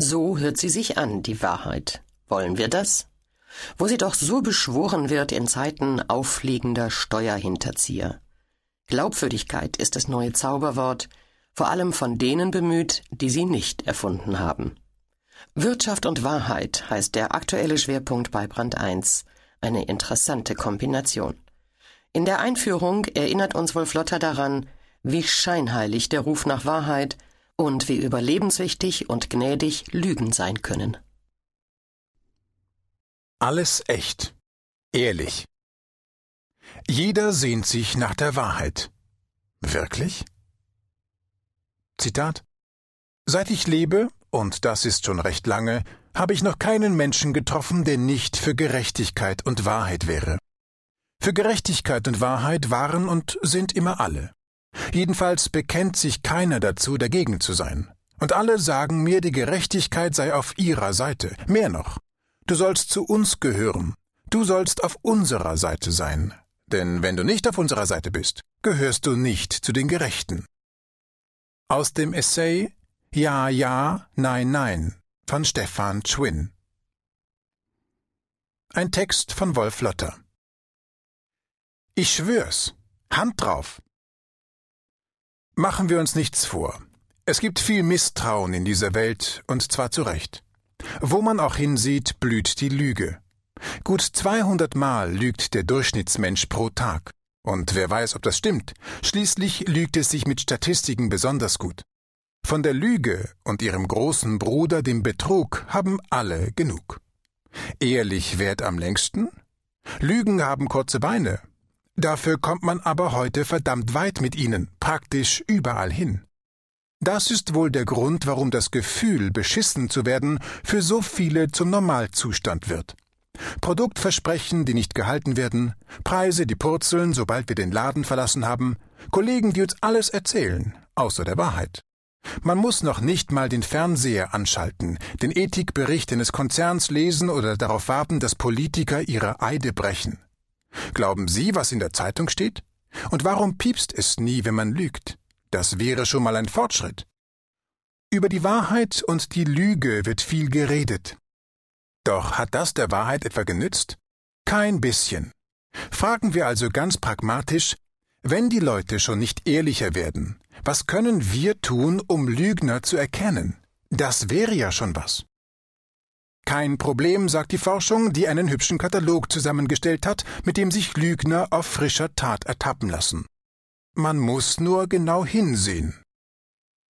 So hört sie sich an, die Wahrheit. Wollen wir das? Wo sie doch so beschworen wird in Zeiten auffliegender Steuerhinterzieher. Glaubwürdigkeit ist das neue Zauberwort, vor allem von denen bemüht, die sie nicht erfunden haben. Wirtschaft und Wahrheit heißt der aktuelle Schwerpunkt bei Brand 1, eine interessante Kombination. In der Einführung erinnert uns Wolflotter daran, wie scheinheilig der Ruf nach Wahrheit und wie überlebenswichtig und gnädig Lügen sein können. Alles echt, ehrlich. Jeder sehnt sich nach der Wahrheit. Wirklich? Zitat Seit ich lebe, und das ist schon recht lange, habe ich noch keinen Menschen getroffen, der nicht für Gerechtigkeit und Wahrheit wäre. Für Gerechtigkeit und Wahrheit waren und sind immer alle. Jedenfalls bekennt sich keiner dazu, dagegen zu sein. Und alle sagen mir, die Gerechtigkeit sei auf ihrer Seite. Mehr noch. Du sollst zu uns gehören. Du sollst auf unserer Seite sein. Denn wenn du nicht auf unserer Seite bist, gehörst du nicht zu den Gerechten. Aus dem Essay Ja, ja, nein, nein von Stefan Schwinn. Ein Text von Wolf Lotter. Ich schwör's. Hand drauf. Machen wir uns nichts vor. Es gibt viel Misstrauen in dieser Welt, und zwar zu Recht. Wo man auch hinsieht, blüht die Lüge. Gut 200 Mal lügt der Durchschnittsmensch pro Tag. Und wer weiß, ob das stimmt. Schließlich lügt es sich mit Statistiken besonders gut. Von der Lüge und ihrem großen Bruder, dem Betrug, haben alle genug. Ehrlich währt am längsten? Lügen haben kurze Beine. Dafür kommt man aber heute verdammt weit mit ihnen, praktisch überall hin. Das ist wohl der Grund, warum das Gefühl, beschissen zu werden, für so viele zum Normalzustand wird. Produktversprechen, die nicht gehalten werden, Preise, die purzeln, sobald wir den Laden verlassen haben, Kollegen, die uns alles erzählen, außer der Wahrheit. Man muss noch nicht mal den Fernseher anschalten, den Ethikbericht eines Konzerns lesen oder darauf warten, dass Politiker ihre Eide brechen. Glauben Sie, was in der Zeitung steht? Und warum piepst es nie, wenn man lügt? Das wäre schon mal ein Fortschritt. Über die Wahrheit und die Lüge wird viel geredet. Doch hat das der Wahrheit etwa genützt? Kein bisschen. Fragen wir also ganz pragmatisch, wenn die Leute schon nicht ehrlicher werden, was können wir tun, um Lügner zu erkennen? Das wäre ja schon was. Kein Problem, sagt die Forschung, die einen hübschen Katalog zusammengestellt hat, mit dem sich Lügner auf frischer Tat ertappen lassen. Man muss nur genau hinsehen.